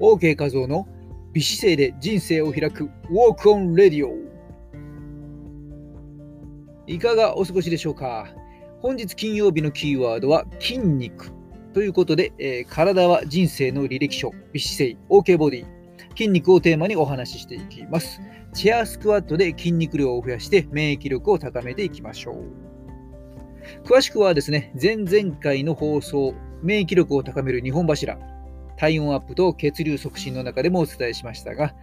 OK 画像の美姿勢で人生を開く Walk on Radio いかがお過ごしでしょうか？本日金曜日のキーワードは筋肉。ということで、えー、体は人生の履歴書。美姿勢 OK ボディ。筋肉をテーマにお話ししていきます。チェアスクワットで筋肉量を増やして免疫力を高めていきましょう。詳しくはですね前々回の放送免疫力を高める2本柱。体温アップと血流促進の中でもお伝えしましたが、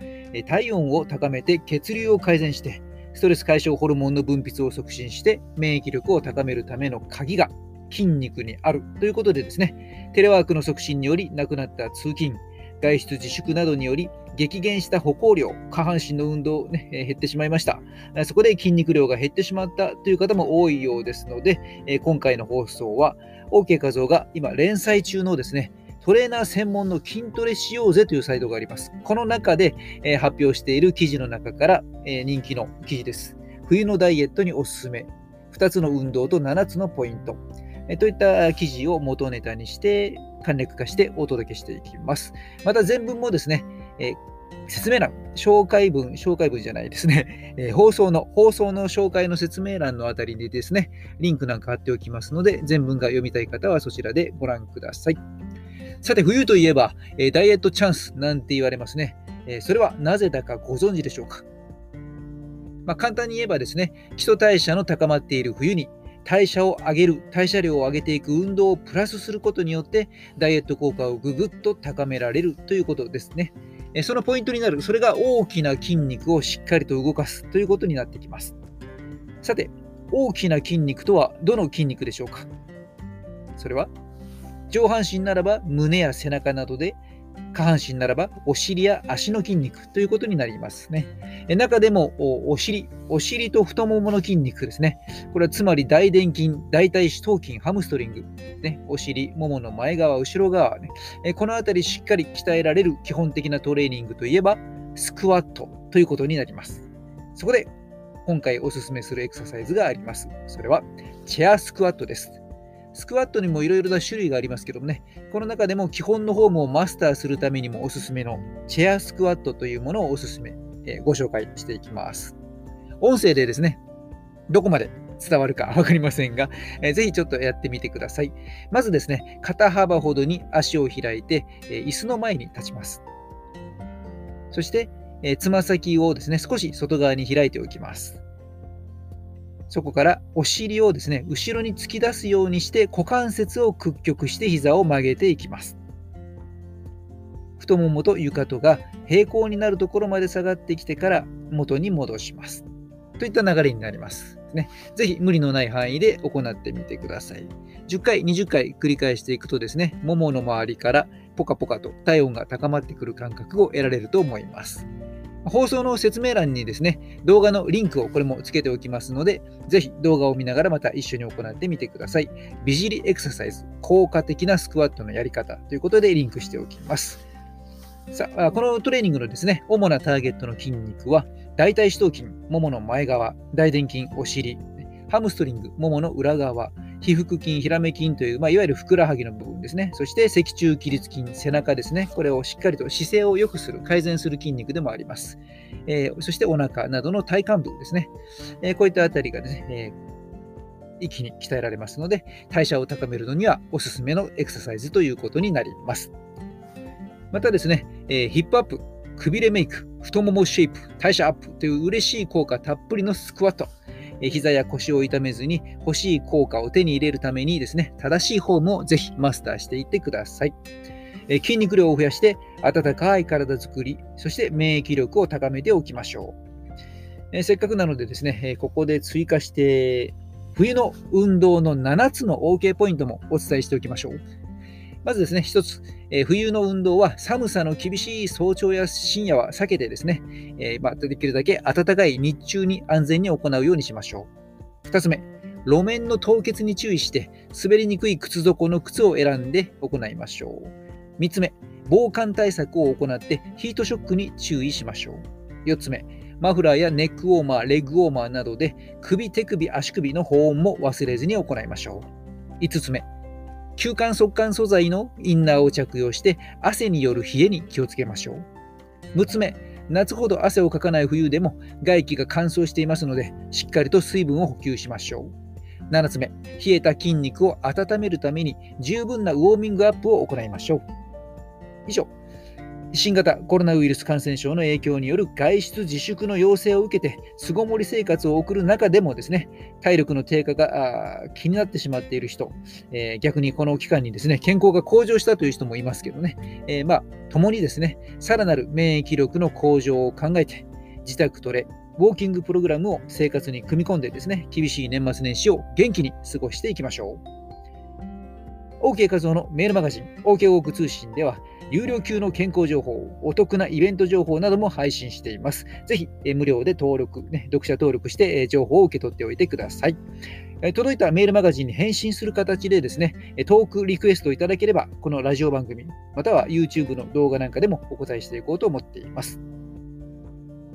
体温を高めて血流を改善して、ストレス解消ホルモンの分泌を促進して免疫力を高めるための鍵が筋肉にあるということでですね、テレワークの促進により亡くなった通勤、外出自粛などにより激減した歩行量、下半身の運動、ね、減ってしまいました。そこで筋肉量が減ってしまったという方も多いようですので、今回の放送は OK 画像が今連載中のですね、トレーナー専門の筋トレしようぜというサイトがあります。この中で、えー、発表している記事の中から、えー、人気の記事です。冬のダイエットにおすすめ。2つの運動と7つのポイント。えー、といった記事を元ネタにして簡略化してお届けしていきます。また全文もですね、え説明欄、紹介文、紹介文じゃないですね、えー、放送の、放送の紹介の説明欄のあたりにですね、リンクなんか貼っておきますので、全文が読みたい方はそちらでご覧ください。さて、冬といえば、え、ダイエットチャンスなんて言われますね。え、それはなぜだかご存知でしょうか？まあ、簡単に言えばですね、基礎代謝の高まっている冬に代謝を上げる、代謝量を上げていく運動をプラスすることによって、ダイエット効果をぐぐっと高められるということですね。そのポイントになる、それが大きな筋肉をしっかりと動かすということになってきます。さて、大きな筋肉とはどの筋肉でしょうか？それは上半身ならば胸や背中などで、下半身ならばお尻や足の筋肉ということになりますね。中でもお尻、お尻と太ももの筋肉ですね。これはつまり大臀筋、大腿四頭筋、ハムストリング、ね、お尻、ももの前側、後ろ側、ね、この辺りしっかり鍛えられる基本的なトレーニングといえば、スクワットということになります。そこで、今回おすすめするエクササイズがあります。それは、チェアスクワットです。スクワットにもいろいろな種類がありますけどもね、この中でも基本のフォームをマスターするためにもおすすめのチェアスクワットというものをおすすめ、えー、ご紹介していきます。音声でですね、どこまで伝わるか分かりませんが、えー、ぜひちょっとやってみてください。まずですね、肩幅ほどに足を開いて、えー、椅子の前に立ちます。そして、え、つま先をですね、少し外側に開いておきます。そこからお尻をですね、後ろに突き出すようにして股関節を屈曲して膝を曲げていきます。太ももと床とが平行になるところまで下がってきてから元に戻します。といった流れになります。ね、ぜひ無理のない範囲で行ってみてください。10回、20回繰り返していくとですね、ももの周りからポカポカと体温が高まってくる感覚を得られると思います。放送の説明欄にですね、動画のリンクをこれもつけておきますので、ぜひ動画を見ながらまた一緒に行ってみてください。美尻エクササイズ、効果的なスクワットのやり方ということでリンクしておきます。さあ、このトレーニングのですね、主なターゲットの筋肉は、大腿四頭筋、ももの前側、大臀筋、お尻、ハムストリング、ももの裏側、皮腹筋、ヒラメ筋という、まあ、いわゆるふくらはぎの部分ですね。そして脊柱起立筋、背中ですね。これをしっかりと姿勢を良くする、改善する筋肉でもあります。えー、そしてお腹などの体幹部ですね。えー、こういったあたりがですね、えー、一気に鍛えられますので、代謝を高めるのにはおすすめのエクササイズということになります。またですね、え、ヒップアップ、くびれメイク、太ももシェイプ、代謝アップという嬉しい効果たっぷりのスクワット。膝や腰を痛めずに欲しい効果を手に入れるためにですね、正しいフォームをぜひマスターしていってください。筋肉量を増やして温かい体づくり、そして免疫力を高めておきましょう。せっかくなのでですね、ここで追加して冬の運動の7つの OK ポイントもお伝えしておきましょう。まずですね、一つ、えー、冬の運動は寒さの厳しい早朝や深夜は避けてですね、えー、まあ、できるだけ暖かい日中に安全に行うようにしましょう。二つ目、路面の凍結に注意して滑りにくい靴底の靴を選んで行いましょう。三つ目、防寒対策を行ってヒートショックに注意しましょう。四つ目、マフラーやネックウォーマー、レッグウォーマーなどで首、手首、足首の保温も忘れずに行いましょう。5つ目、吸汗速乾素材のインナーを着用して汗による冷えに気をつけましょう。6つ目、夏ほど汗をかかない冬でも外気が乾燥していますので、しっかりと水分を補給しましょう。7つ目、冷えた筋肉を温めるために十分なウォーミングアップを行いましょう。以上、新型コロナウイルス感染症の影響による外出自粛の要請を受けて、巣ごもり生活を送る中でもですね、体力の低下が気になってしまっている人、えー、逆にこの期間にですね、健康が向上したという人もいますけどね、えー、まあ、共にですね、さらなる免疫力の向上を考えて、自宅トレ、ウォーキングプログラムを生活に組み込んでですね、厳しい年末年始を元気に過ごしていきましょう。OK 画像のメールマガジン、OK ウォーク通信では、有料級の健康情報、お得なイベント情報なども配信しています。ぜひ、え無料で登録、ね、読者登録して、え情報を受け取っておいてください。届いたメールマガジンに返信する形でですね、トークリクエストいただければ、このラジオ番組、または YouTube の動画なんかでもお答えしていこうと思っています。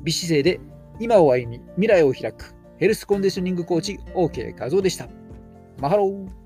美姿勢で今を歩み、未来を開く、ヘルスコンディショニングコーチ、OK 画像でした。マハロー